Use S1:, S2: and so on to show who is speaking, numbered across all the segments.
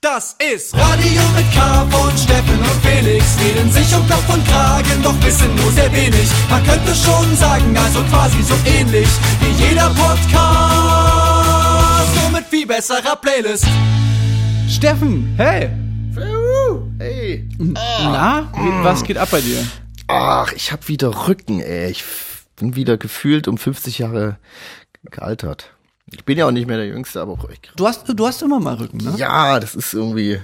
S1: Das ist Radio mit K von Steffen und Felix. Reden sich um Kopf und Kragen, doch wissen nur sehr wenig. Man könnte schon sagen, also quasi so ähnlich wie jeder Podcast. Nur mit viel besserer Playlist.
S2: Steffen, hey!
S3: Hey.
S2: Na, wie- was geht ab bei dir?
S3: Ach, ich hab wieder Rücken, ey. Ich bin wieder gefühlt um 50 Jahre gealtert. Ich bin ja auch nicht mehr der Jüngste, aber auch ich,
S2: Du hast, du hast immer mal Rücken, ne?
S3: ja, das ist irgendwie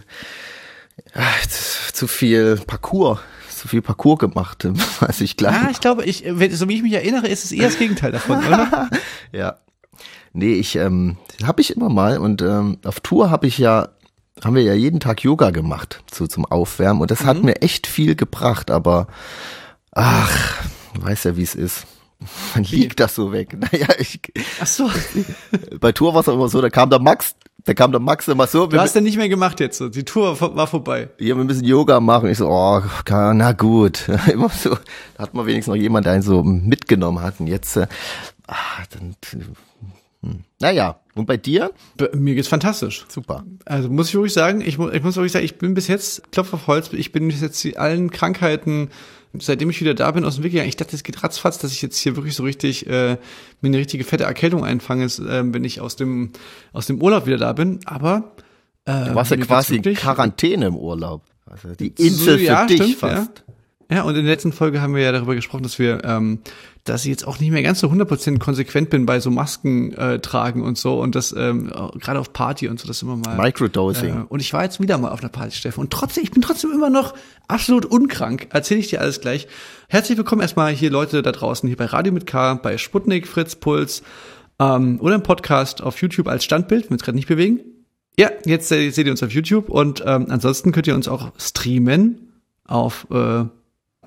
S3: ach, zu viel Parcours, zu viel Parcours gemacht, als ich klein
S2: Ja, ich glaube, ich, so wie ich mich erinnere, ist es eher das Gegenteil davon, oder?
S3: Ja. Nee, ich, ähm, habe ich immer mal und ähm, auf Tour habe ich ja, haben wir ja jeden Tag Yoga gemacht, so zum Aufwärmen und das hat mir echt viel gebracht, aber ach, weiß ja, wie es ist. Man liegt das so weg. Naja, ich,
S2: Ach so.
S3: bei Tour war es auch immer so, da kam der Max, da kam der Max immer so,
S2: Du hast ja nicht mehr gemacht jetzt so. Die Tour war vorbei.
S3: ja, wir müssen Yoga machen. Ich so, oh, na gut. Immer so, da hat man wenigstens noch jemand, der einen so mitgenommen hat. Und jetzt, äh, ah, dann, hm. naja, und bei dir?
S2: Bei mir geht's fantastisch.
S3: Super.
S2: Also muss ich wirklich sagen, ich, ich muss wirklich sagen, ich bin bis jetzt, Klopf auf Holz, ich bin bis jetzt die allen Krankheiten, seitdem ich wieder da bin, aus dem Weg gegangen. Ich dachte, es geht ratzfatz, dass ich jetzt hier wirklich so richtig äh, mir eine richtige fette Erkältung einfange, äh, wenn ich aus dem aus dem Urlaub wieder da bin. Aber äh,
S3: Du warst ja quasi in Quarantäne im Urlaub. Also die Insel für
S2: ja,
S3: dich
S2: stimmt,
S3: fast.
S2: Ja, und in der letzten Folge haben wir ja darüber gesprochen, dass wir, ähm, dass ich jetzt auch nicht mehr ganz so 100% konsequent bin bei so Masken äh, tragen und so und das ähm, gerade auf Party und so, das immer mal.
S3: Microdosing.
S2: Äh, und ich war jetzt wieder mal auf einer Party, Steffen. Und trotzdem, ich bin trotzdem immer noch absolut unkrank. Erzähle ich dir alles gleich. Herzlich willkommen erstmal hier Leute da draußen, hier bei Radio mit K, bei Sputnik, Fritz, Puls ähm, oder im Podcast auf YouTube als Standbild, wenn wir uns gerade nicht bewegen. Ja, jetzt äh, seht ihr uns auf YouTube und ähm, ansonsten könnt ihr uns auch streamen auf äh,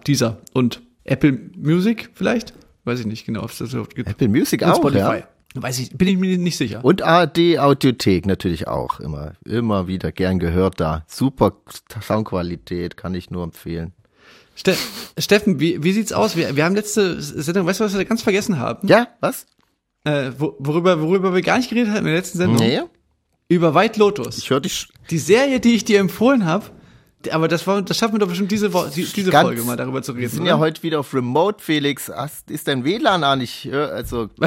S2: dieser und Apple Music vielleicht, weiß ich nicht genau, ob es das überhaupt gibt.
S3: Apple Music
S2: Und
S3: auch,
S2: Spotify.
S3: ja.
S2: Weiß ich, bin ich mir nicht sicher.
S3: Und ARD Audiothek natürlich auch. Immer, immer wieder gern gehört da. Super Soundqualität, kann ich nur empfehlen.
S2: Ste Steffen, wie, wie sieht's aus? Wir, wir haben letzte Sendung, weißt du, was wir ganz vergessen haben?
S3: Ja, was?
S2: Äh, wo, worüber, worüber wir gar nicht geredet haben in der letzten Sendung?
S3: Nee,
S2: Über White Lotus.
S3: ich höre dich
S2: Die Serie, die ich dir empfohlen habe, aber das war, das schaffen wir doch bestimmt diese, Wo die, diese
S3: Ganz-
S2: Folge mal darüber zu
S3: Wir
S2: reden.
S3: sind
S2: oder?
S3: ja heute wieder auf Remote, Felix. Hast, ist dein WLAN an? Ich höre, also,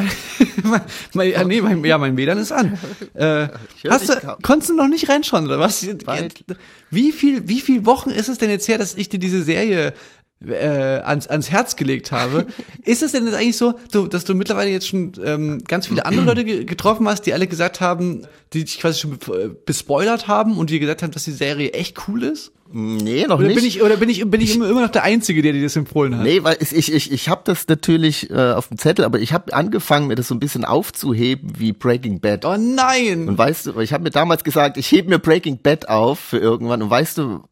S2: mein, ja, nee, mein, ja, mein WLAN ist an. Äh, hast du,
S3: kaum.
S2: konntest du noch nicht reinschauen, oder was?
S3: Weit.
S2: Wie viel, wie viel Wochen ist es denn jetzt her, dass ich dir diese Serie äh, ans, ans Herz gelegt habe? ist es denn jetzt eigentlich so, dass du mittlerweile jetzt schon ähm, ganz viele andere Leute ge getroffen hast, die alle gesagt haben, die dich quasi schon be- äh, bespoilert haben und die gesagt haben, dass die Serie echt cool ist?
S3: nee, noch
S2: Oder
S3: nicht.
S2: bin ich, oder bin ich, bin ich immer, immer noch der Einzige, der dir das empfohlen hat?
S3: Nee, weil ich, ich, ich habe das natürlich äh, auf dem Zettel, aber ich habe angefangen, mir das so ein bisschen aufzuheben wie Breaking Bad.
S2: Oh nein!
S3: Und weißt du, ich habe mir damals gesagt, ich hebe mir Breaking Bad auf für irgendwann. Und weißt du,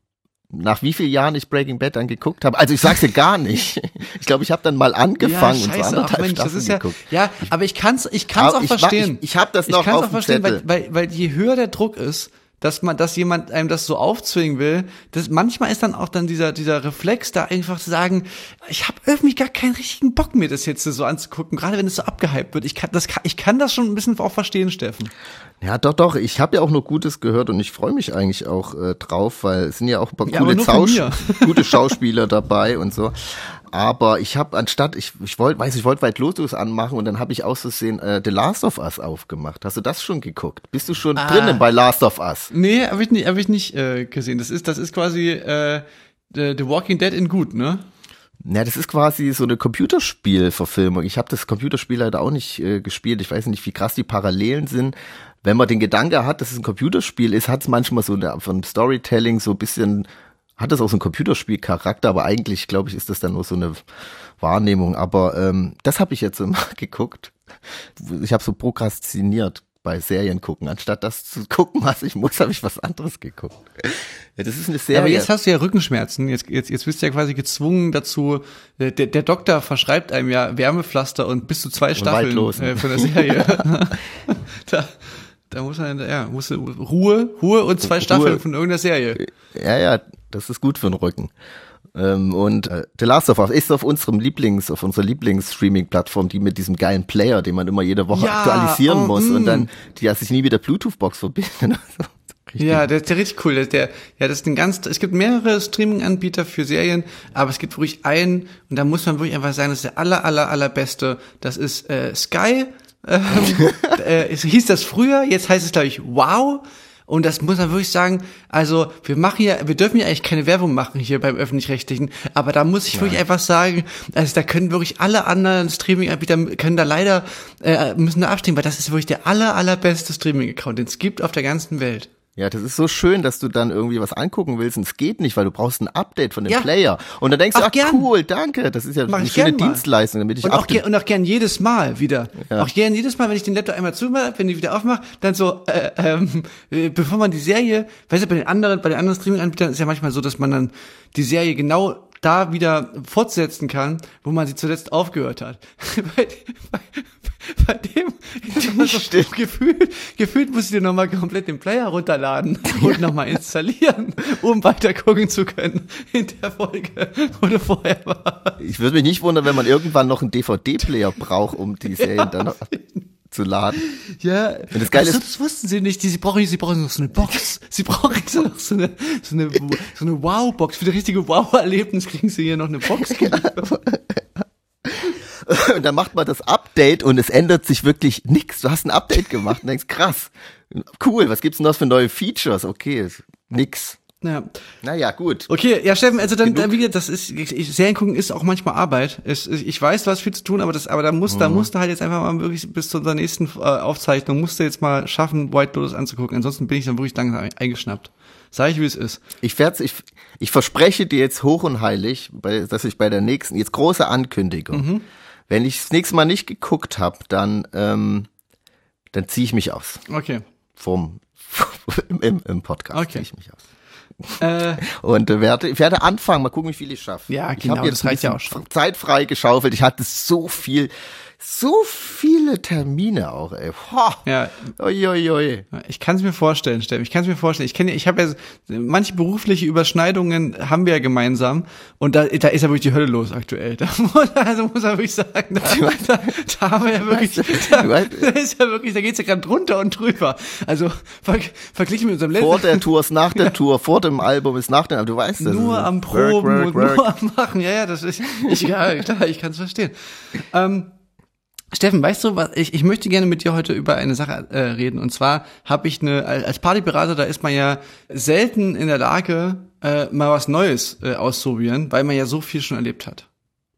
S3: nach wie vielen Jahren ich Breaking Bad dann geguckt habe? Also ich sag's dir gar nicht. Ich glaube, ich habe dann mal angefangen und so anderthalb
S2: Mensch, das
S3: Staffeln
S2: ja,
S3: geguckt.
S2: ja, aber ich kann's, ich kann's
S3: Aber
S2: auch
S3: ich
S2: verstehen.
S3: ich- ich hab das noch
S2: ich kann's
S3: auf
S2: auch verstehen, weil, weil, weil je höher der Druck ist, dass man, dass jemand einem das so aufzwingen will, das manchmal ist dann auch dann dieser dieser Reflex da einfach zu sagen, ich habe irgendwie gar keinen richtigen Bock mir das jetzt so anzugucken, gerade wenn es so abgehypt wird. Ich kann das, ich kann das schon ein bisschen auch verstehen, Steffen.
S3: Ja, doch, doch. Ich habe ja auch nur Gutes gehört und ich freue mich eigentlich auch äh, drauf, weil es sind ja auch ein paar
S2: Ja,
S3: coole Zausch gute Schauspieler dabei und so. Aber ich habe anstatt, ich, ich wollte, weiß ich wollte weit Lotus anmachen und dann habe ich aus Versehen äh, The Last of Us aufgemacht. Hast du das schon geguckt? Bist du schon
S2: Ah.
S3: drinnen bei Last of Us?
S2: Nee, habe ich nicht, hab ich nicht äh, gesehen. Das ist, das ist quasi äh, The, The Walking Dead in gut, ne?
S3: Ja, das ist quasi so eine Computerspielverfilmung. Ich habe das Computerspiel leider auch nicht äh, gespielt. Ich weiß nicht, wie krass die Parallelen sind. Wenn man den Gedanke hat, dass es ein Computerspiel ist, hat es manchmal so eine, von Storytelling so ein bisschen, hat es auch so einen Computerspielcharakter, aber eigentlich, glaube ich, ist das dann nur so eine Wahrnehmung. Aber ähm, das habe ich jetzt immer geguckt. Ich habe so prokrastiniert bei Serien gucken. Anstatt das zu gucken, was ich muss, habe ich was anderes geguckt. Ja, das ist eine Serie.
S2: Aber jetzt hast du ja Rückenschmerzen. Jetzt, jetzt, jetzt bist du ja quasi gezwungen dazu. Der, der Doktor verschreibt einem ja Wärmepflaster und bis zu zwei Staffeln
S3: Weitlosen.
S2: äh, von der Serie. da, da muss man, ja, muss Ruhe, Ruhe und zwei Staffeln von irgendeiner Serie.
S3: Ja, ja, das ist gut für den Rücken. Ähm, und äh, The Last of Us ist auf unserem Lieblings, auf unserer Lieblings-Streaming-Plattform, die mit diesem geilen Player, den man immer jede Woche
S2: Ja,
S3: aktualisieren
S2: oh,
S3: muss
S2: mm.
S3: und dann, die ja sich nie mit der Bluetooth-Box verbinden.
S2: Ja, der ist ja richtig cool. Der, der, ja, das ist ein ganz, es gibt mehrere Streaming-Anbieter für Serien, aber es gibt wirklich einen, und da muss man wirklich einfach sagen, das ist der aller, aller, allerbeste. Das ist äh, Sky. Ähm, äh, es hieß das früher, jetzt heißt es, glaube ich, Wow. Und das muss man wirklich sagen, also wir machen ja, wir dürfen ja eigentlich keine Werbung machen hier beim öffentlich-rechtlichen, aber da muss ich ja. wirklich einfach sagen, also da können wirklich alle anderen Streaming-Anbieter können da leider äh, müssen da abstimmen, weil das ist wirklich der aller allerbeste Streaming-Account, den es gibt auf der ganzen Welt.
S3: Ja, das ist so schön, dass du dann irgendwie was angucken willst und es geht nicht, weil du brauchst ein Update von dem ja. Player. Und dann denkst ach, du, ach gern. cool, danke, das ist ja Mach eine schöne Dienstleistung, damit ich
S2: und auch, und auch gern jedes Mal wieder. Ja. Auch gern jedes Mal, wenn ich den Laptop einmal zumache, wenn ich wieder aufmache, dann so, äh, ähm, äh, bevor man die Serie, weißt du, bei den anderen, bei den anderen Streaming-Anbietern ist ja manchmal so, dass man dann die Serie genau da wieder fortsetzen kann, wo man sie zuletzt aufgehört hat. bei, dem so gefühlt, gefühlt musst du dir nochmal komplett den Player runterladen und nochmal installieren, um weiter gucken zu können in der Folge, wo du vorher warst.
S3: Ich würde mich nicht wundern, wenn man irgendwann noch einen DVD-Player braucht, um die Serien ja, dann zu laden.
S2: Ja,
S3: und das, Geile
S2: ist, das wussten sie nicht. Die, sie brauchen, sie brauchen noch so eine Box. Sie brauchen so noch so eine, so eine, so eine Wow-Box. Für das richtige Wow-Erlebnis kriegen sie hier noch eine Box.
S3: Und dann macht man das Update und es ändert sich wirklich nichts. Du hast ein Update gemacht und denkst, krass, cool, was gibt's denn das für neue Features? Okay, nix.
S2: Ja.
S3: Naja, gut.
S2: Okay, ja, Steffen, also dann, dann wieder, das ist, ich, Serien gucken ist auch manchmal Arbeit. Es, ich weiß, du hast viel zu tun, aber das, aber da muss, mhm. da musst du halt jetzt einfach mal wirklich bis zu unserer nächsten äh, Aufzeichnung, musst du jetzt mal schaffen, White Lotus anzugucken. Ansonsten bin ich dann wirklich langsam eingeschnappt. Sag ich, wie es ist.
S3: Ich werde, ich, ich verspreche dir jetzt hoch und heilig, dass ich bei der nächsten, jetzt große Ankündigung. Mhm wenn ich das nächste Mal nicht geguckt habe, dann, ähm, dann ziehe ich mich aus.
S2: Okay.
S3: Vom, im, im Podcast
S2: okay.
S3: ziehe ich mich aus. Äh, und äh, werde, ich werde anfangen, mal gucken, wie viel ich schaffe.
S2: Ja, genau,
S3: ich habe jetzt das reicht ja auch schon. Zeit frei geschaufelt. Ich hatte so viel so viele Termine auch, ey. Boah.
S2: Ja.
S3: Oi, oi.
S2: Ich kann es mir vorstellen, Steffen. Ich kann es mir vorstellen. Ich kenne, ich habe ja manche berufliche Überschneidungen haben wir ja gemeinsam und da, da ist ja wirklich die Hölle los aktuell. Da muss, also muss man wirklich sagen, da, da, da haben wir ja wirklich, da, da ist ja wirklich, da geht's ja gerade drunter und drüber. Also ver, verglichen mit unserem
S3: letzten. Vor der Tour ist nach der Tour, vor dem Album ist nach dem Album. Du weißt das.
S2: Nur am Proben work, work, work. und nur am Machen. Ja, ja, das ist, ich, ja, klar, ich kann es verstehen. Ähm, Steffen, weißt du, was ich, ich möchte gerne mit dir heute über eine Sache äh, reden. Und zwar habe ich eine, als Partyberater, da ist man ja selten in der Lage, äh, mal was Neues äh, auszuprobieren, weil man ja so viel schon erlebt hat.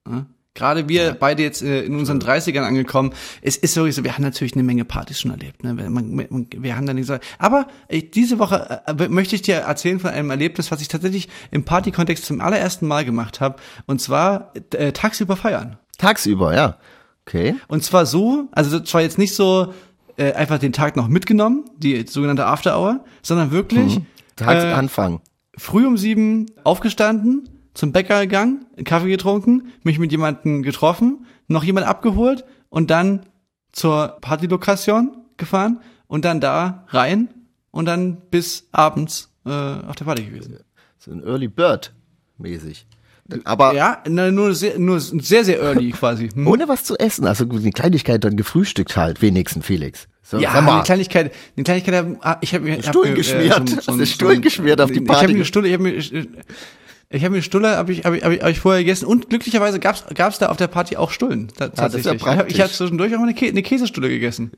S2: Ja? Gerade wir ja. beide jetzt äh, in unseren 30ern angekommen, es ist wirklich so, wir haben natürlich eine Menge Partys schon erlebt. Ne? Wir, man, wir haben dann nicht so. Aber äh, diese Woche äh, möchte ich dir erzählen von einem Erlebnis, was ich tatsächlich im Partykontext zum allerersten Mal gemacht habe. Und zwar äh, tagsüber feiern.
S3: Tagsüber, ja. Okay.
S2: Und zwar so, also zwar jetzt nicht so äh, einfach den Tag noch mitgenommen, die sogenannte After Hour, sondern wirklich hm.
S3: Tagsanfang. Äh,
S2: früh um sieben aufgestanden, zum Bäcker gegangen, einen Kaffee getrunken, mich mit jemandem getroffen, noch jemand abgeholt und dann zur Partylokation gefahren und dann da rein und dann bis abends äh, auf der Party gewesen.
S3: So ein Early Bird mäßig. Aber
S2: ja, nur sehr, nur sehr, sehr early quasi.
S3: Hm. Ohne was zu essen, also die Kleinigkeit dann gefrühstückt halt, wenigstens Felix.
S2: So, ja, eine Kleinigkeit, eine Kleinigkeit, ich habe mir
S3: Stuhl geschmiert, äh, so, so, so, Stuhl geschmiert auf die Party.
S2: Ich habe mir eine Stulle, ich habe mir ich, ich habe mir Stulle, habe ich, hab ich, hab ich, hab ich vorher gegessen und glücklicherweise gab's gab's da auf der Party auch Stullen.
S3: Tatsächlich. Ja,
S2: das ist ja ich habe zwischendurch auch eine, Kä eine Käsestulle gegessen.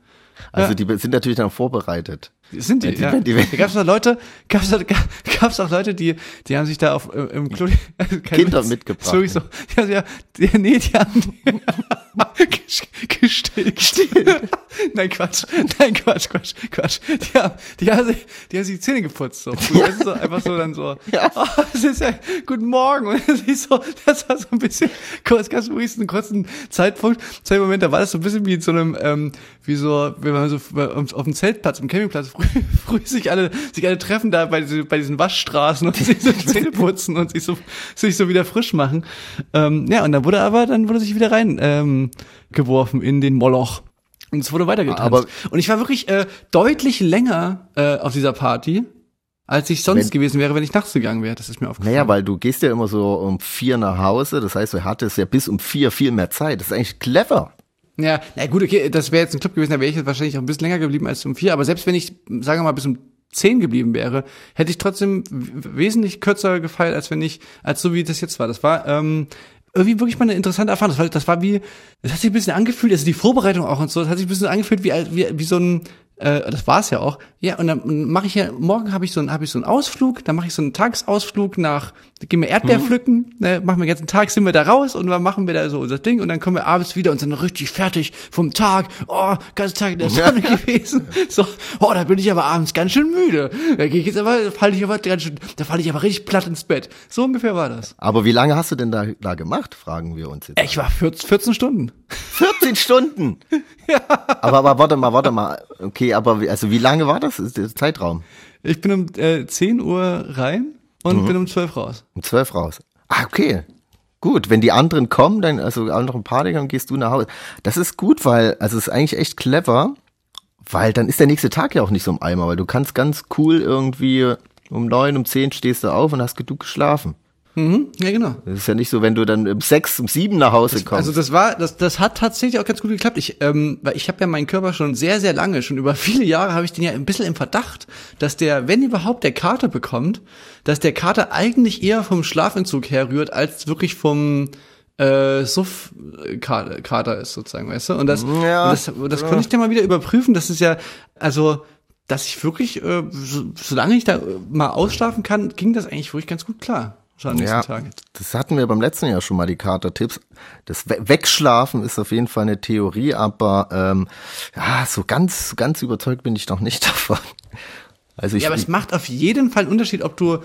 S3: Also ja. die sind natürlich dann vorbereitet.
S2: Sind die, die, ja. die, die, gab's noch Leute, gab's, gab's auch Leute, die, die haben sich da auf, im Klo,
S3: Kinder Witz, mitgebracht. So,
S2: so, ja, ja, die, nee, die haben gestillt. gestillt. Nein, Quatsch. Nein, Quatsch, Quatsch, Quatsch. Die haben, die haben, sich, die haben sich die Zähne geputzt, so. Ja. Das ist so einfach so dann so, ja. oh, es ist ja, guten Morgen. Und das ist so, das war so ein bisschen, kurz, ganz ruhig, einen kurzen Zeitpunkt, Zeitmoment, da war das so ein bisschen wie in so einem, ähm, wie so, wenn man so auf dem Zeltplatz, im Campingplatz, früh sich alle, sich alle treffen da bei, bei diesen Waschstraßen und sich so Zähne putzen und sich so, sich so wieder frisch machen. Ähm, ja, und dann wurde aber, dann wurde sich wieder rein ähm, geworfen in den Moloch. Und es wurde weitergetanzt. Aber und ich war wirklich äh, deutlich länger äh, auf dieser Party, als ich sonst wenn, gewesen wäre, wenn ich nachts gegangen wäre. Das ist mir aufgefallen.
S3: Naja, weil du gehst ja immer so um vier nach Hause. Das heißt, du hattest ja bis um vier viel mehr Zeit. Das ist eigentlich clever.
S2: Ja, na gut, okay, das wäre jetzt ein Club gewesen, da wäre ich jetzt wahrscheinlich auch ein bisschen länger geblieben als um vier. Aber selbst wenn ich, sagen wir mal, bis um zehn geblieben wäre, hätte ich trotzdem wesentlich kürzer gefeiert, als wenn ich, als so wie das jetzt war. Das war ähm, irgendwie wirklich mal eine interessante Erfahrung. Das war, das war wie, das hat sich ein bisschen angefühlt, also die Vorbereitung auch und so, das hat sich ein bisschen angefühlt wie, wie, wie so ein, äh, das war's ja auch. Ja, und dann mache ich ja, morgen habe ich so einen, habe ich so einen Ausflug, dann mache ich so einen Tagesausflug nach, gehen wir Erdbeer mhm. pflücken, ne, machen wir den ganzen Tag, sind wir da raus und dann machen wir da so unser Ding und dann kommen wir abends wieder und sind richtig fertig vom Tag. Oh, ganzen Tag in der Sonne gewesen. So, oh, da bin ich aber abends ganz schön müde. Da gehe ich jetzt aber, falle ich aber ganz schön, da falle ich aber richtig platt ins Bett. So ungefähr war das.
S3: Aber wie lange hast du denn da, da gemacht, fragen wir uns jetzt.
S2: Ich war 14, 14 Stunden.
S3: 14 Stunden? ja. Aber, aber warte mal, warte mal. Okay, aber wie, also wie lange war das, ist der Zeitraum?
S2: Ich bin um äh, 10 Uhr rein und mhm. bin um 12 raus.
S3: Um 12 raus. Ah, okay. Gut, wenn die anderen kommen, dann, also anderen Party, dann gehst du nach Hause. Das ist gut, weil, also es ist eigentlich echt clever, weil dann ist der nächste Tag ja auch nicht so im Eimer, weil du kannst ganz cool irgendwie um neun, um zehn stehst du auf und hast genug geschlafen.
S2: Mhm, ja, genau.
S3: Das ist ja nicht so, wenn du dann um sechs, um sieben nach Hause
S2: das,
S3: kommst.
S2: Also das war, das, das hat tatsächlich auch ganz gut geklappt. Ich, ähm, weil ich habe ja meinen Körper schon sehr, sehr lange, schon über viele Jahre habe ich den ja ein bisschen im Verdacht, dass der, wenn überhaupt der Kater bekommt, dass der Kater eigentlich eher vom Schlafentzug herrührt, als wirklich vom äh, Suff-Kater ist sozusagen, weißt du? Und das, ja, und das, das ja. konnte ich dir mal wieder überprüfen. Das ist ja, also dass ich wirklich, äh, so, solange ich da mal ausschlafen kann, ging das eigentlich wirklich ganz gut klar
S3: nächsten ja, Tag. Das hatten wir beim letzten Jahr schon mal, die Kater-Tipps. Das Wegschlafen ist auf jeden Fall eine Theorie, aber ähm, ja, so ganz, ganz überzeugt bin ich noch nicht davon.
S2: Also ich, ja, aber es macht auf jeden Fall einen Unterschied, ob du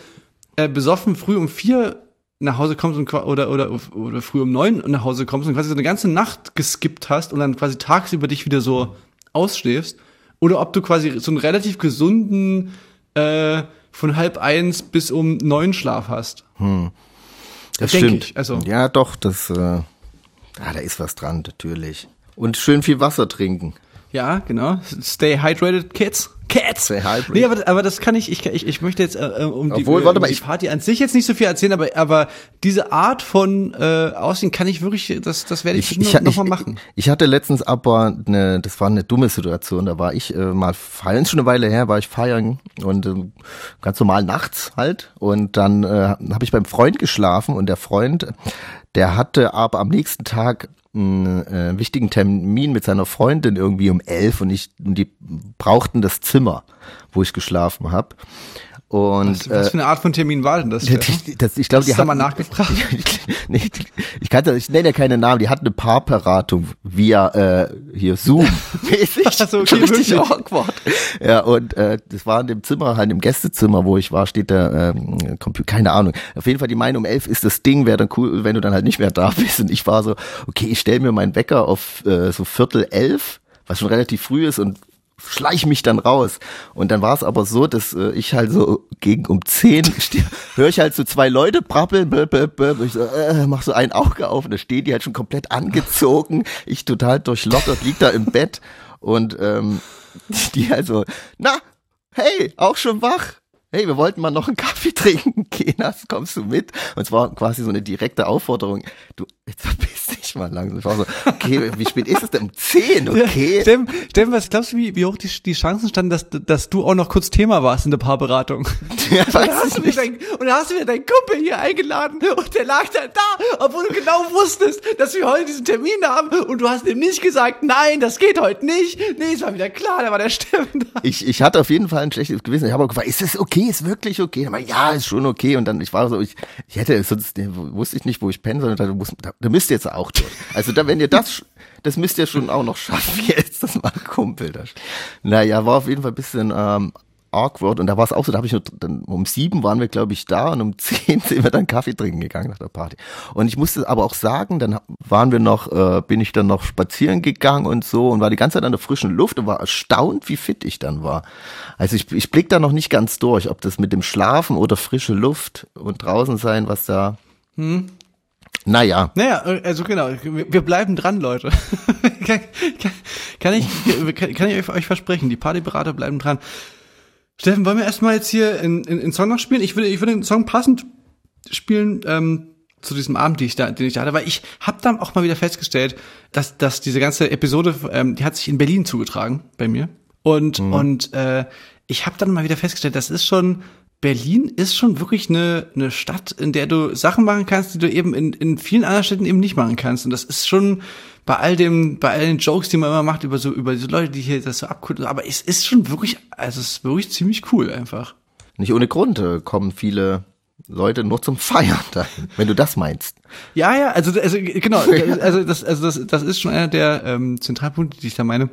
S2: äh, besoffen früh um vier nach Hause kommst und, oder, oder, oder früh um neun nach Hause kommst und quasi so eine ganze Nacht geskippt hast und dann quasi tagsüber dich wieder so ausschläfst. Oder ob du quasi so einen relativ gesunden äh, von halb eins bis um neun Schlaf hast. Hm.
S3: Das Denk stimmt. Ich. Also. Ja, doch, das, äh, ah, da ist was dran, natürlich. Und schön viel Wasser trinken.
S2: Ja, genau. Stay hydrated, kids. Cats. Stay hydrated. Nee, aber, aber das kann ich, ich, ich, ich möchte jetzt äh, äh um die,
S3: Obwohl, warte mal,
S2: die Party an sich jetzt nicht so viel erzählen, aber, aber diese Art von äh, Aussehen kann ich wirklich, das, das werde ich, ich, ich noch, mal machen.
S3: Ich, hatte letztens aber eine, das war eine dumme Situation, da war ich äh, mal feiern, schon eine Weile her, war ich feiern und äh, ganz normal nachts halt und dann äh, habe ich beim Freund geschlafen und der Freund, der hatte aber am nächsten Tag einen äh, wichtigen Termin mit seiner Freundin irgendwie um elf und ich und die brauchten das Zimmer, wo ich geschlafen habe. Und,
S2: was, was, für eine Art von Termin war denn das?
S3: das, das ich glaube, die
S2: haben mal nachgefragt.
S3: nee, ich kannte, ich nenne ja keine Namen. Die hatten eine Paarberatung via äh, hier Zoom. Mäßig.
S2: also okay, richtig awkward.
S3: Ja und äh, das war in dem Zimmer, halt im Gästezimmer, wo ich war, steht da ähm, Computer, keine Ahnung. Auf jeden Fall die meinen um elf ist das Ding, wäre dann cool, wenn du dann halt nicht mehr da bist. Und ich war so, okay, ich stelle mir meinen Wecker auf äh, so Viertel elf was schon relativ früh ist und schleich mich dann raus. Und dann war es aber so, dass äh, ich halt so gegen um zehn höre ich halt so zwei Leute brabbeln, blö, blö, blö, ich so, äh, mach so ein Auge auf und da stehen die halt schon komplett angezogen. Ich total durchlockert, lieg da im Bett und ähm, die also, na, hey, auch schon wach? hey, wir wollten mal noch einen Kaffee trinken, Kenas, kommst du mit? Und es war quasi so eine direkte Aufforderung, du, jetzt verpiss dich mal langsam. Ich war so, okay, wie spät ist es denn? Um zehn, okay.
S2: Stem, Stem, was glaubst du, wie, wie hoch die, die Chancen standen, dass, dass du auch noch kurz Thema warst in der Paarberatung? Ja, und, dann hast du mir dein, und dann hast du mir deinen Kumpel hier eingeladen und der lag dann da, obwohl du genau wusstest, dass wir heute diesen Termin haben und du hast ihm nicht gesagt, nein, das geht heute nicht. Nee, es war wieder klar, da war der Steffen da.
S3: Ich, ich hatte auf jeden Fall ein schlechtes Gewissen. Ich habe auch gefragt, ist es okay? okay, ist wirklich okay. Dann war, ja, ist schon okay. Und dann, ich war so, ich, ich hätte, sonst wusste ich nicht, wo ich penne, sondern da, muss, da, da müsst ihr jetzt auch durch. Also da, wenn ihr das, das müsst ihr schon auch noch schaffen jetzt, das mal Kumpel. Das. Naja, war auf jeden Fall ein bisschen ähm, awkward. Und da war es auch so, da habe ich nur, dann, um sieben waren wir, glaube ich, da und um zehn sind wir dann Kaffee trinken gegangen nach der Party. Und ich musste aber auch sagen, dann waren wir noch, äh, bin ich dann noch spazieren gegangen und so und war die ganze Zeit an der frischen Luft und war erstaunt, wie fit ich dann war. Also ich, ich blick da noch nicht ganz durch, ob das mit dem Schlafen oder frische Luft und draußen sein, was da. Hm. Naja.
S2: Naja, also genau, wir bleiben dran, Leute. kann, kann, kann, ich, kann ich euch versprechen, die Partyberater bleiben dran. Steffen, wollen wir erstmal jetzt hier in, in, in Song noch spielen? Ich würde, ich würde den Song passend spielen ähm, zu diesem Abend, den ich da, den ich da hatte, weil ich habe dann auch mal wieder festgestellt, dass, dass diese ganze Episode, ähm, die hat sich in Berlin zugetragen bei mir. Und, mhm. und äh, ich habe dann mal wieder festgestellt, das ist schon, Berlin ist schon wirklich eine, eine Stadt, in der du Sachen machen kannst, die du eben in, in vielen anderen Städten eben nicht machen kannst. Und das ist schon bei all dem, bei all den Jokes, die man immer macht über so, über diese Leute, die hier das so abkunden. Aber es ist schon wirklich, also es ist wirklich ziemlich cool einfach.
S3: Nicht ohne Grund äh, kommen viele Leute nur zum Feiern dahin, wenn du das meinst.
S2: Ja, ja, also, also genau, also das, also das, das ist schon einer der ähm, Zentralpunkte, die ich da meine.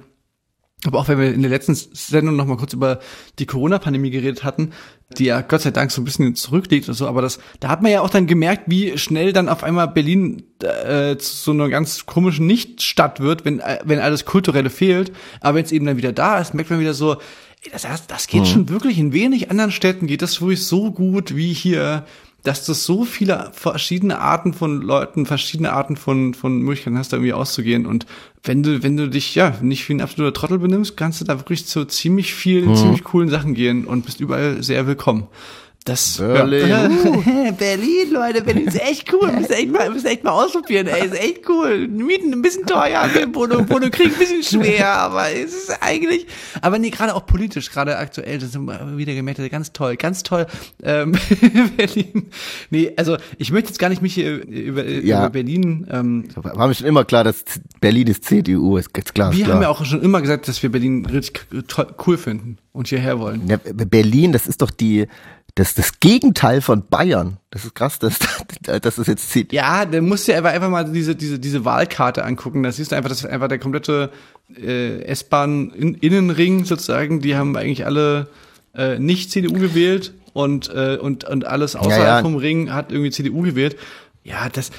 S2: Aber auch wenn wir in der letzten Sendung noch mal kurz über die Corona-Pandemie geredet hatten, die ja Gott sei Dank so ein bisschen zurückliegt und so, aber das, da hat man ja auch dann gemerkt, wie schnell dann auf einmal Berlin äh, zu so einer ganz komischen Nichtstadt wird, wenn, äh, wenn alles Kulturelle fehlt. Aber wenn es eben dann wieder da ist, merkt man wieder so, ey, das, das geht mhm. schon wirklich in wenig anderen Städten geht das wirklich so gut wie hier dass du so viele verschiedene Arten von Leuten, verschiedene Arten von, von Möglichkeiten hast, da irgendwie auszugehen. Und wenn du, wenn du dich, ja, nicht wie ein absoluter Trottel benimmst, kannst du da wirklich zu ziemlich vielen, mhm. ziemlich coolen Sachen gehen und bist überall sehr willkommen. Das
S3: Berlin.
S2: Ja. Uh. Berlin, Leute, Berlin ist echt cool. Müssen echt mal, müssen echt mal ausprobieren. Ey, ist echt cool. Mieten ein bisschen teuer, Wohnung, Wohnung kriegen ein bisschen schwer, aber es ist eigentlich, aber nee, gerade auch politisch, gerade aktuell, das sind wieder gemerkt, ganz toll, ganz toll. Ähm, Berlin. Nee, also ich möchte jetzt gar nicht mich hier über, ja. über Berlin. Ähm,
S3: War mir schon immer klar, dass Berlin ist CDU, ist ganz klar.
S2: Wir
S3: klar.
S2: haben ja auch schon immer gesagt, dass wir Berlin richtig toll, cool finden und hierher wollen.
S3: Ja, Berlin, das ist doch die das ist das Gegenteil von Bayern. Das ist krass, dass, dass das jetzt zieht.
S2: Ja, da musst du einfach, einfach mal diese, diese, diese Wahlkarte angucken. Da siehst du einfach, dass einfach der komplette äh, S-Bahn-Innenring sozusagen, die haben eigentlich alle äh, nicht CDU gewählt und, äh, und, und alles außerhalb ja, ja. vom Ring hat irgendwie CDU gewählt. Ja, das,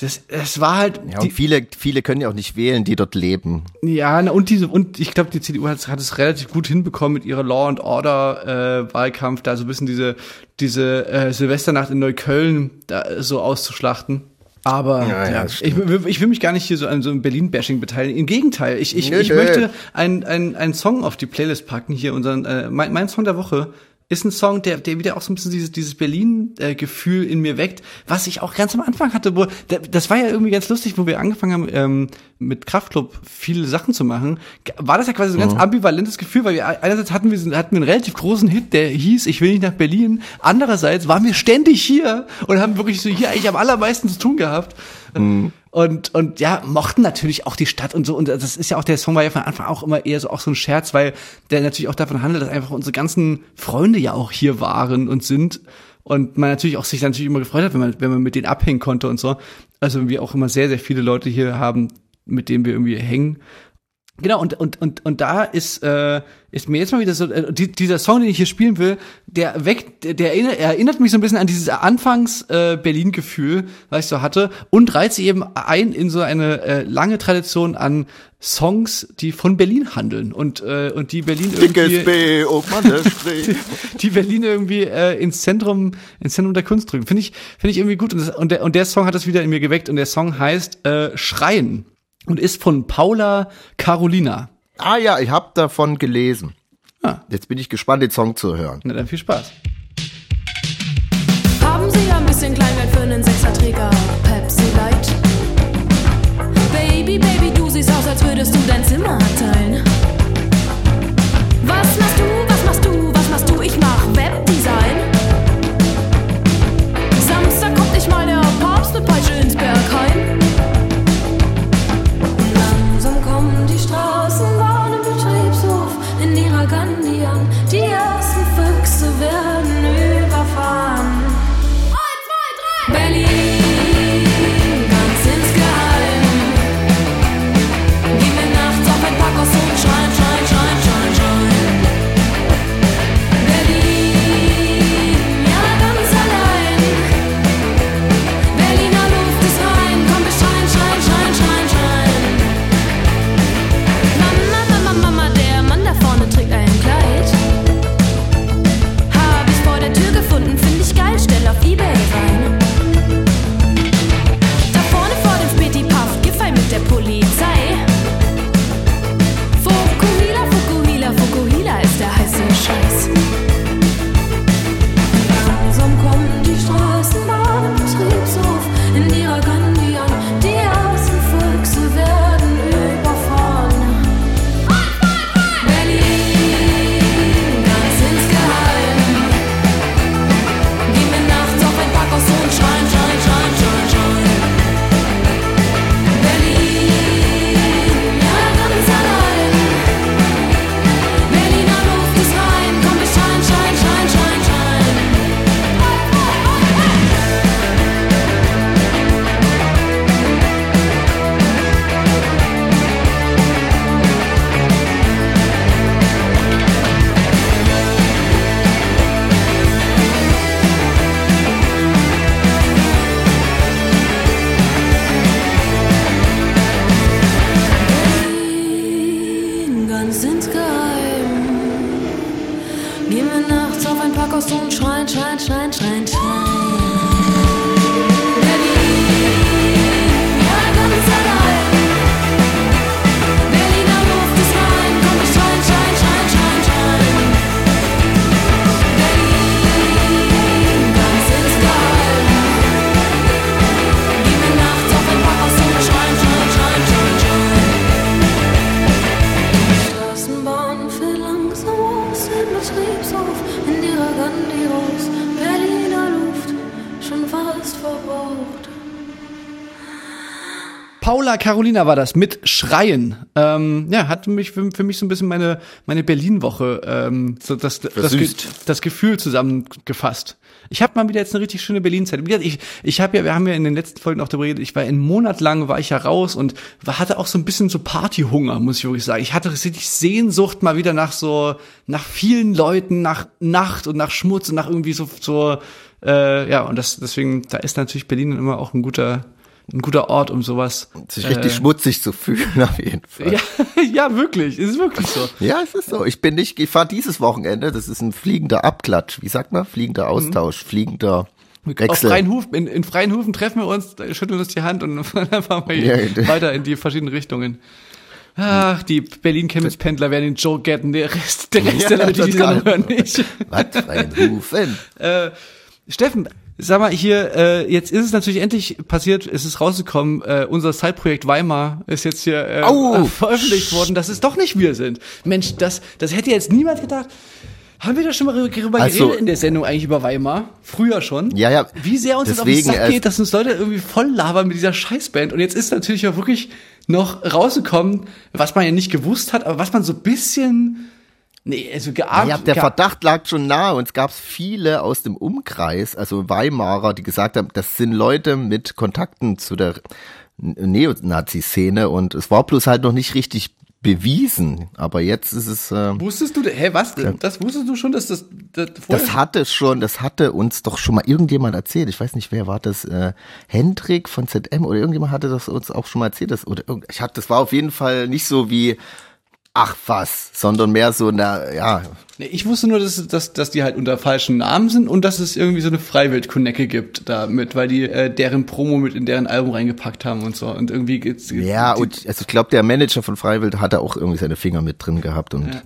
S2: das, das war halt.
S3: Ja, und viele, viele können ja auch nicht wählen, die dort leben.
S2: Ja, na, und diese, und ich glaube, die CDU hat, hat es relativ gut hinbekommen mit ihrer Law and Order äh, Wahlkampf, da so ein bisschen diese, diese äh, Silvesternacht in Neukölln da so auszuschlachten. Aber ja, ja, ich, ich, will mich gar nicht hier so an so einem Berlin-Bashing beteiligen. Im Gegenteil, ich, ich, nö, ich nö. möchte einen ein Song auf die Playlist packen, hier unseren, äh, mein, mein Song der Woche ist ein Song, der, der wieder auch so ein bisschen dieses, dieses Berlin-Gefühl in mir weckt, was ich auch ganz am Anfang hatte, wo, das war ja irgendwie ganz lustig, wo wir angefangen haben, ähm, mit Kraftclub viele Sachen zu machen, war das ja quasi so ein ganz mhm. ambivalentes Gefühl, weil wir einerseits hatten wir, hatten wir einen relativ großen Hit, der hieß, ich will nicht nach Berlin, andererseits waren wir ständig hier und haben wirklich so hier eigentlich am allermeisten zu tun gehabt. Mhm und und ja mochten natürlich auch die Stadt und so und das ist ja auch der Song war ja von Anfang auch immer eher so auch so ein Scherz, weil der natürlich auch davon handelt, dass einfach unsere ganzen Freunde ja auch hier waren und sind und man natürlich auch sich natürlich immer gefreut hat, wenn man wenn man mit denen abhängen konnte und so. Also wir auch immer sehr sehr viele Leute hier haben, mit denen wir irgendwie hängen Genau, und, und, und, und da ist, äh, ist mir jetzt mal wieder so, äh, die, dieser Song, den ich hier spielen will, der weckt, der, der erinnert, erinnert mich so ein bisschen an dieses Anfangs-Berlin-Gefühl, äh, was ich so hatte, und reizt sich eben ein in so eine äh, lange Tradition an Songs, die von Berlin handeln und, äh, und die Berlin irgendwie,
S3: B, oh die,
S2: die Berlin irgendwie äh, ins Zentrum, ins Zentrum der Kunst drücken. Finde ich, finde ich irgendwie gut. Und, das, und, der, und der Song hat das wieder in mir geweckt und der Song heißt äh, Schreien und ist von Paula Carolina.
S3: Ah ja, ich habe davon gelesen. Ah. Jetzt bin ich gespannt, den Song zu hören.
S2: Na dann viel Spaß.
S4: Haben Sie ein bisschen Kleingeld für einen Sechserträger Pepsi Light? Baby, Baby, du siehst aus, als würdest du dein Zimmer teilen.
S2: Paula Carolina war das mit Schreien. Ähm, ja, hat mich für, für mich so ein bisschen meine meine Berlin-Woche ähm, so das das, das Gefühl zusammengefasst. Ich habe mal wieder jetzt eine richtig schöne Berlin-Zeit. Ich, ich habe ja, wir haben ja in den letzten Folgen auch darüber geredet, ich war einen Monat lang, war ich ja raus und war, hatte auch so ein bisschen so Partyhunger, muss ich wirklich sagen. Ich hatte richtig Sehnsucht mal wieder nach so, nach vielen Leuten, nach Nacht und nach Schmutz und nach irgendwie so, so äh, ja, und das, deswegen, da ist natürlich Berlin immer auch ein guter, ein guter Ort, um sowas.
S3: Sich richtig
S2: äh,
S3: schmutzig zu fühlen, auf jeden Fall.
S2: Ja, ja, wirklich, es ist wirklich so.
S3: Ja, es ist so. Ich bin nicht, ich fahre dieses Wochenende, das ist ein fliegender Abklatsch. Wie sagt man? Fliegender Austausch, fliegender
S2: Auf
S3: Wechsel.
S2: freien Hufen, in, in freien Hufen treffen wir uns, schütteln uns die Hand und dann fahren wir
S3: Ja, ja.
S2: weiter in die verschiedenen Richtungen. Ach, die Berlin-Chemnitz-Pendler werden den Joke getten, der Rest, der Rest
S3: Ja,
S2: der Leute, die dann hören, nicht.
S3: Was? Freien Hufen.
S2: Äh, Steffen, sag mal hier, äh, jetzt ist es natürlich endlich passiert, es ist rausgekommen, äh, unser Side-Projekt Weimar ist jetzt hier äh, äh, veröffentlicht worden, dass es doch nicht wir sind. Mensch, das, das hätte jetzt niemand gedacht. Haben wir da schon mal darüber
S3: Also-
S2: geredet in der Sendung eigentlich über Weimar? Früher schon?
S3: Ja, ja.
S2: Wie sehr uns das auf den
S3: Deswegen,
S2: Sack
S3: äh,
S2: geht, dass uns Leute irgendwie voll labern mit dieser Scheißband. Und jetzt ist natürlich auch wirklich noch rausgekommen, was man ja nicht gewusst hat, aber was man so ein bisschen, nee, also geahnt.
S3: Ja, der Verdacht lag schon nahe und es gab viele aus dem Umkreis, also Weimarer, die gesagt haben, das sind Leute mit Kontakten zu der Neonazi-Szene und es war bloß halt noch nicht richtig bewiesen. Aber jetzt ist es, äh,
S2: Wusstest du, hä, was? Das wusstest du schon, dass das, das
S3: das hatte schon, das hatte uns doch schon mal irgendjemand erzählt. Ich weiß nicht, wer war das? Äh, Hendrik von ZM oder irgendjemand hatte das uns auch schon mal erzählt. Das, oder ich hab, das war auf jeden Fall nicht so wie ach was, sondern mehr so, na ja,
S2: Nee, ich wusste nur, dass, dass, dass die halt unter falschen Namen sind und dass es irgendwie so eine Freiwild-Connecke gibt damit, weil die äh, deren Promo mit in deren Album reingepackt haben und so. Und irgendwie geht's.
S3: Ja, und also ich glaube, der Manager von Freiwild hatte auch irgendwie seine Finger mit drin gehabt und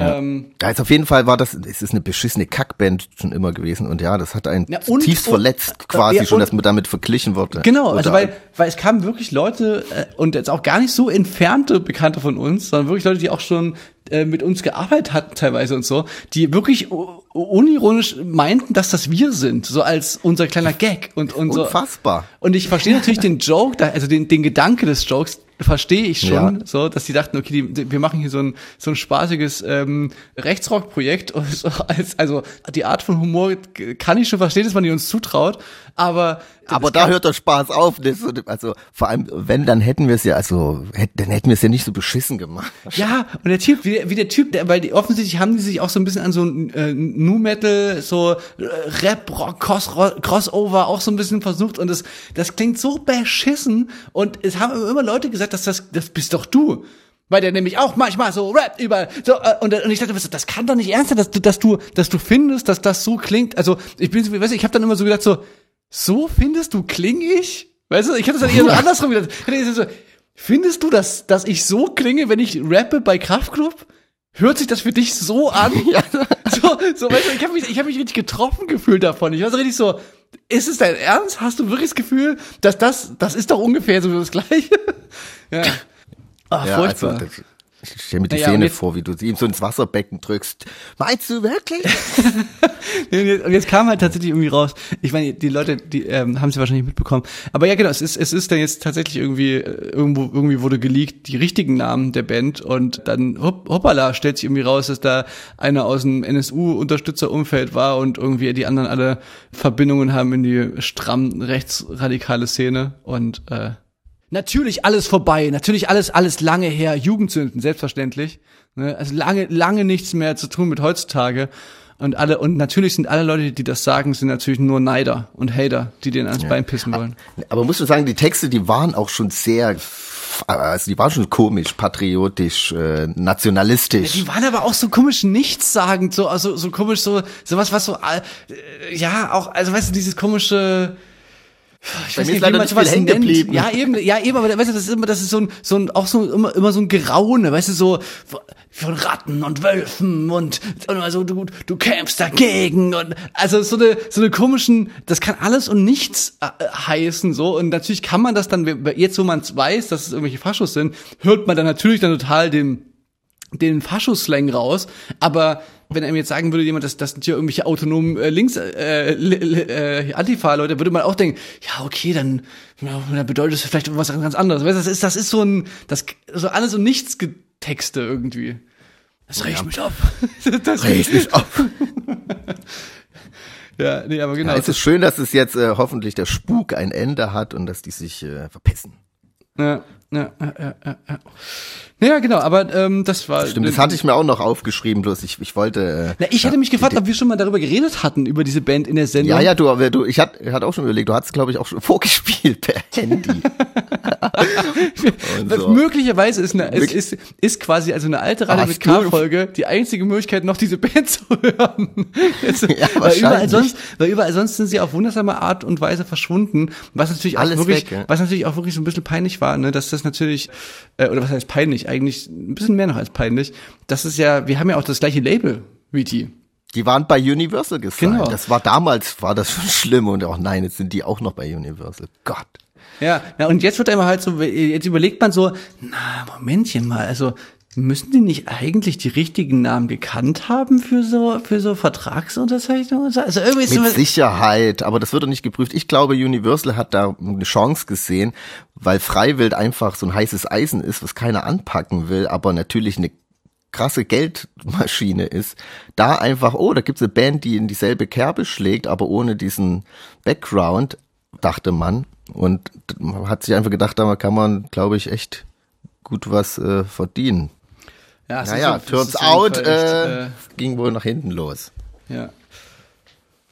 S2: ähm,
S3: da ist auf jeden Fall war das, es ist eine beschissene Kackband schon immer gewesen und ja, das hat einen
S2: Ja, und-
S3: tiefst
S2: und-
S3: verletzt quasi
S2: ja,
S3: schon,
S2: und-
S3: dass man damit verglichen wurde.
S2: Genau, also weil, weil es kamen wirklich Leute äh, und jetzt auch gar nicht so entfernte Bekannte von uns, sondern wirklich Leute, die auch schon äh, mit uns gearbeitet hatten teilweise und so, die wirklich unironisch meinten, dass das wir sind, so als unser kleiner Gag und, und so.
S3: Unfassbar.
S2: Und ich verstehe natürlich den Joke, da, also den, den Gedanke des Jokes verstehe ich schon,
S3: Ja.
S2: so, dass die dachten, okay, die, die, wir machen hier so ein so ein spaßiges ähm, Rechtsrock-Projekt. und so als Also die Art von Humor kann ich schon verstehen, dass man die uns zutraut, aber
S3: Aber da hört der Spaß auf. So- also vor allem, wenn, dann hätten wir es ja, also hätt, dann hätten wir es ja nicht so beschissen gemacht.
S2: Ja, und der Typ, wie der, wie der Typ, der, weil die offensichtlich haben die sich auch so ein bisschen an so äh, Nu Metal, so äh, Rap, Rock, Cross, Crossover auch so ein bisschen versucht und das, das klingt so beschissen und es haben immer Leute gesagt, dass das, das bist doch du. Weil der nämlich auch manchmal so rappt über so äh, und, und ich dachte, das kann doch nicht ernst sein, dass du, dass du, dass du findest, dass das so klingt. Also ich bin, so- weißt du, ich habe dann immer so gedacht, so so findest du kling ich? Weißt du, ich hätte das dann eher so andersrum gedacht. So, findest du, dass, dass ich so klinge, wenn ich rappe bei Kraftklub? Hört sich das für dich so an? Ja. So, so, weißt du, ich habe mich, ich hab mich richtig getroffen gefühlt davon. Ich war so richtig so, ist es dein Ernst? Hast du wirklich das Gefühl, dass das, das ist doch ungefähr so das Gleiche? Ja. Ach,
S3: Ja,
S2: furchtbar.
S3: also, das, ich stelle mir die
S2: Naja,
S3: Szene vor, wie du sie ihm so ins Wasserbecken drückst. Meinst du wirklich?
S2: Und jetzt, und jetzt kam halt tatsächlich irgendwie raus, ich meine, die Leute, die ähm, haben sie wahrscheinlich mitbekommen. Aber ja, genau, es ist, es ist dann jetzt tatsächlich irgendwie, äh, irgendwo, irgendwie wurde geleakt, die richtigen Namen der Band und dann, hopp, hoppala, stellt sich irgendwie raus, dass da einer aus dem NSU-Unterstützerumfeld war und irgendwie die anderen alle Verbindungen haben in die stramm rechtsradikale Szene und äh, Natürlich alles vorbei, natürlich alles, alles lange her, Jugendsünden, selbstverständlich. Ne? Also lange, lange nichts mehr zu tun mit heutzutage. Und alle, und natürlich sind alle Leute, die das sagen, sind natürlich nur Neider und Hater, die denen ans Bein pissen wollen.
S3: Aber musst du sagen, die Texte, die waren auch schon sehr also die waren schon komisch, patriotisch, äh, nationalistisch.
S2: Die waren aber auch so komisch nichtssagend, so, also, so komisch, so, sowas, was so, äh, ja, auch, also weißt du, dieses komische, ich
S3: Bei
S2: weiß
S3: mir ist
S2: nicht,
S3: leider
S2: wie man
S3: nicht viel hängen geblieben.
S2: Ja, eben, ja, eben, aber weißt du, das ist immer, das ist so ein, so ein, auch so immer, immer so ein Geraune, weißt du, so von Ratten und Wölfen und, und also du, du kämpfst dagegen und also so eine, so eine komischen, das kann alles und nichts äh, heißen, so. Und natürlich kann man das dann, jetzt wo man es weiß, dass es irgendwelche Faschos sind, hört man dann natürlich dann total den den Faschoslang raus, aber wenn er mir jetzt sagen würde, jemand, das, das sind hier irgendwelche autonomen äh, Links äh, äh, Antifa-Leute, würde man auch denken, ja, okay, dann, ja, dann bedeutet das vielleicht was ganz anderes. Weißt, du, das ist, das ist so ein, das so alles und nichts Texte irgendwie. Das riecht mich auf. das
S3: Regt mich auf.
S2: Ja, nee, aber genau.
S3: Ja, es ist schön, dass es jetzt äh, hoffentlich der Spuk ein Ende hat und dass die sich äh, verpissen.
S2: ja, ja, ja, ja, ja. Ja, genau, aber ähm, das war.
S3: Stimmt, das hatte ich mir auch noch aufgeschrieben, bloß ich, ich wollte. Äh,
S2: Na, ich hätte mich gefragt, ob wir schon mal darüber geredet hatten, über diese Band in der Sendung.
S3: ja, ja, du, aber du, ich hatte ich hatte auch schon überlegt, du hattest, glaube ich, auch schon vorgespielt per Handy. So.
S2: Möglicherweise ist, eine, ist, ist, ist quasi also eine alte Radio mit K-Folge die einzige Möglichkeit, noch diese Band zu hören. Jetzt, weil, überall sonst, weil überall sonst sind sie auf wundersame Art und Weise verschwunden. Was natürlich auch
S3: Alles
S2: wirklich,
S3: weg, ja.
S2: was natürlich auch wirklich so ein bisschen peinlich war, ne, dass das natürlich, äh, oder was heißt peinlich, eigentlich ein bisschen mehr noch als peinlich. Das ist ja, wir haben ja auch das gleiche Label wie die.
S3: Die waren bei Universal gesigned.
S2: Genau.
S3: Das war damals, war das schon schlimm und auch nein, jetzt sind die auch noch bei Universal. Gott.
S2: Ja, ja, und jetzt wird immer halt so, jetzt überlegt man so, na, Momentchen mal, also müssen die nicht eigentlich die richtigen Namen gekannt haben für so, für so Vertragsunterzeichnungen? und so? Also irgendwie
S3: Mit Sicherheit, aber das wird doch nicht geprüft. Ich glaube, Universal hat da eine Chance gesehen, weil Freiwild einfach so ein heißes Eisen ist, was keiner anpacken will, aber natürlich eine krasse Geldmaschine ist, da einfach, oh, da gibt's eine Band, die in dieselbe Kerbe schlägt, aber ohne diesen Background, dachte man. Und man hat sich einfach gedacht, da kann man, glaube ich, echt gut was äh, verdienen.
S2: Ja,
S3: Naja,
S2: es
S3: turns out,
S2: echt,
S3: äh, ging wohl nach hinten los.
S2: Ja.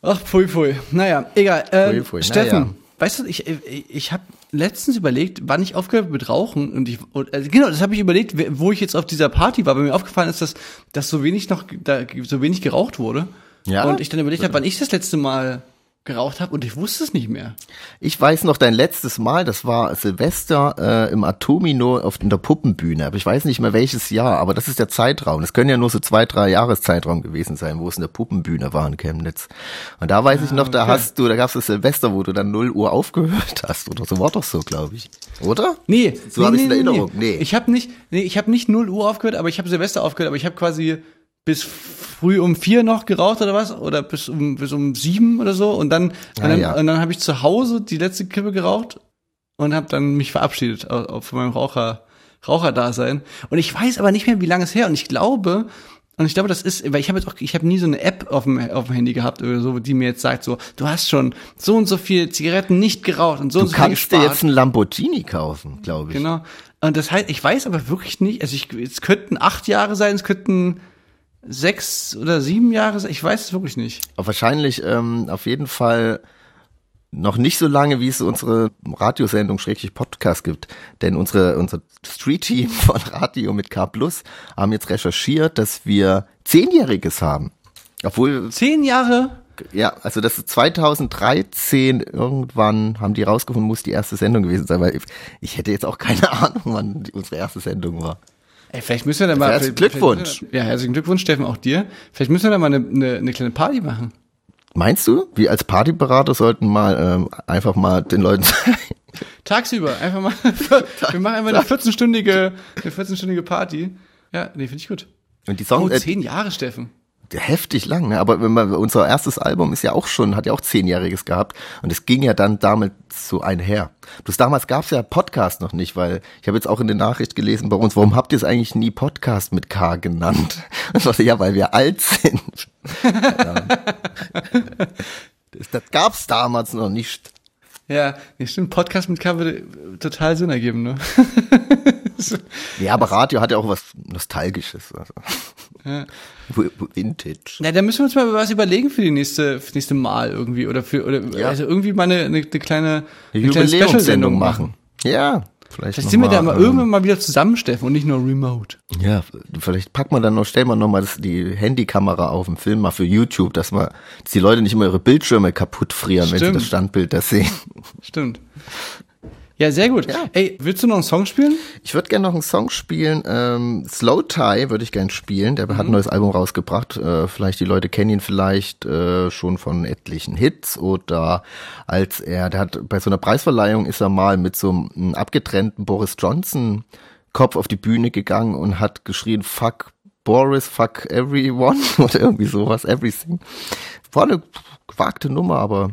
S2: Ach, pfui, pfui. Naja, egal. Äh,
S3: Pfui, pfui.
S2: Steffen,
S3: Naja.
S2: weißt du, ich, ich, habe letztens überlegt, wann ich aufgehört mit Rauchen und ich, und, also genau, das habe ich überlegt, wo ich jetzt auf dieser Party war, weil mir aufgefallen ist, dass, dass so wenig noch, da so wenig geraucht wurde.
S3: Ja?
S2: Und ich dann überlegt habe, wann ich das letzte Mal geraucht habe und ich wusste es nicht mehr.
S3: Ich weiß noch dein letztes Mal, das war Silvester äh, im Atomino auf in der Puppenbühne, aber ich weiß nicht mehr welches Jahr, aber das ist der Zeitraum. Das können ja nur so zwei, drei Jahreszeitraum gewesen sein, wo es in der Puppenbühne war in Chemnitz. Und da weiß ich noch, da
S2: okay.
S3: hast du, da gab's das Silvester, wo du dann 0 Uhr aufgehört hast oder so war doch so, glaube ich. Oder?
S2: Nee,
S3: So
S2: nee,
S3: hab ich's
S2: nee,
S3: in Erinnerung.
S2: Nee.
S3: Nee.
S2: Ich habe nicht, nee, ich habe nicht 0 Uhr aufgehört, aber ich habe Silvester aufgehört, aber ich habe quasi bis früh um vier noch geraucht oder was oder bis um bis um sieben oder so und dann
S3: Ah,
S2: und dann,
S3: ja.
S2: dann habe ich zu Hause die letzte Kippe geraucht und habe dann mich verabschiedet von meinem Raucher Raucherdasein und ich weiß aber nicht mehr wie lange es her und ich glaube und ich glaube, das ist, weil ich habe jetzt auch, ich habe nie so eine App auf dem, auf dem Handy gehabt oder so, die mir jetzt sagt, so, du hast schon so und so viel Zigaretten nicht geraucht und so
S3: Du
S2: und so viel
S3: kannst dir
S2: gespart.
S3: jetzt einen Lamborghini kaufen, glaube ich.
S2: Genau. Und das heißt, ich weiß aber wirklich nicht, also ich, es könnten acht Jahre sein, es könnten sechs oder sieben Jahre ich weiß es wirklich nicht.
S3: Aber wahrscheinlich ähm, auf jeden Fall noch nicht so lange, wie es unsere Radiosendung Schrägstrich Podcast gibt. Denn unsere, unser Street-Team von Radio mit K Plus haben jetzt recherchiert, dass wir Zehnjähriges haben. Obwohl,
S2: Zehn Jahre?
S3: ja, also das ist 2013 irgendwann haben die rausgefunden, muss die erste Sendung gewesen sein, weil ich, hätte jetzt auch keine Ahnung, wann unsere erste Sendung war.
S2: Ey, vielleicht müssen wir da mal.
S3: Herzlichen Glückwunsch.
S2: Ja, herzlichen Glückwunsch, Steffen, auch dir. Vielleicht müssen wir da mal eine, eine, eine kleine Party machen.
S3: Meinst du, wir als Partyberater sollten mal ähm, einfach mal den Leuten sagen,
S2: Tagsüber, einfach mal. wir machen einfach eine 14-stündige, eine 14-stündige Party. Ja, nee, finde ich gut.
S3: und die
S2: Oh,
S3: Songs, äh,
S2: zehn Jahre, Steffen.
S3: Heftig lang, ne? aber wenn man, unser erstes Album ist ja auch schon, hat ja auch zehnjähriges gehabt und es ging ja dann damit so einher. Bloß damals gab's ja Podcast noch nicht, weil ich habe jetzt auch in der Nachricht gelesen bei uns, warum habt ihr es eigentlich nie Podcast mit K genannt? Und ich ja, weil wir alt sind. das, das gab's damals noch nicht.
S2: Ja, stimmt, Podcast mit K würde total Sinn ergeben, ne?
S3: Ja, aber Radio hat ja auch was Nostalgisches. Also. Vintage.
S2: Na, da müssen wir uns mal was überlegen für die nächste, für das nächste Mal irgendwie oder für oder
S3: Ja.
S2: also irgendwie mal eine, eine, eine kleine,
S3: Eine
S2: eine kleine
S3: Jubiläumssendung machen. Ja. Vielleicht,
S2: Vielleicht sind wir da
S3: mal, ähm,
S2: irgendwann mal wieder zusammen, Steffen, und nicht nur remote.
S3: Ja, vielleicht packt man dann noch, stellen wir noch mal das, die Handykamera auf dem Film mal für YouTube, dass man, dass die Leute nicht immer ihre Bildschirme kaputt frieren, wenn sie
S2: Stimmt.
S3: das Standbild da sehen.
S2: Stimmt. Ja, sehr gut. Ey, willst du noch einen Song spielen?
S3: Ich würde gerne noch einen Song spielen. Ähm, Slow Tie würde ich gerne spielen. Der hat ein neues Album rausgebracht. Äh, vielleicht die Leute kennen ihn vielleicht äh, schon von etlichen Hits oder als er, der hat bei so einer Preisverleihung ist er mal mit so einem abgetrennten Boris Johnson Kopf auf die Bühne gegangen und hat geschrien Fuck Boris, fuck everyone oder irgendwie sowas, everything. War eine gewagte Nummer, aber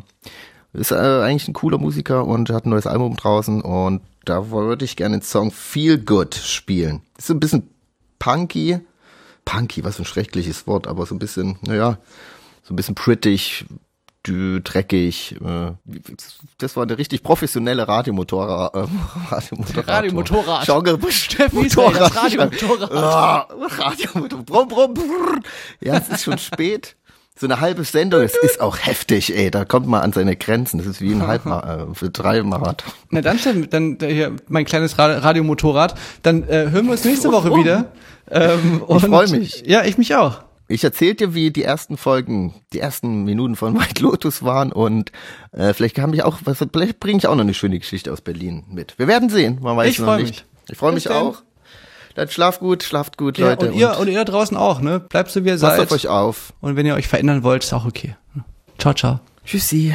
S3: ist äh, eigentlich ein cooler Musiker und hat ein neues Album draußen und da würde ich gerne den Song Feel Good spielen. Ist so ein bisschen punky. Punky, was für ein schreckliches Wort, aber so ein bisschen, naja, so ein bisschen prettig, dü, dreckig. Äh, das war eine richtig professionelle Radiomotorrad. Äh, Radiomotorrad.
S2: Radiomotorrad.
S3: Genre,
S2: das Radiomotorrad.
S3: Ah, Radiomotorrad. Brrr. Ja, es ist schon spät. So eine halbe Sendung, es ist auch heftig, ey. Da kommt man an seine Grenzen. Das ist wie ein Halbmarathon, äh, für drei Marathon.
S2: Na dann, Steffen, dann äh, hier mein kleines Ra Radiomotorrad. Dann äh, hören wir uns nächste Woche wieder. Ähm,
S3: Ich
S2: und-
S3: freu mich.
S2: Ja, ich mich auch.
S3: Ich erzähl dir, wie die ersten Folgen, die ersten Minuten von White Lotus waren und äh, vielleicht kann ich auch, vielleicht bringe ich auch noch eine schöne Geschichte aus Berlin mit. Wir werden sehen, man weiß
S2: Ich
S3: noch nicht.
S2: mich.
S3: Ich freue mich auch. Dann schlaf gut, schlaft gut,
S2: Ja,
S3: Leute.
S2: und ihr und ihr da draußen auch, ne? Bleibt so wie ihr
S3: passt
S2: seid.
S3: auf euch auf.
S2: Und wenn ihr euch verändern wollt, ist auch okay. Ciao, ciao.
S3: Tschüssi.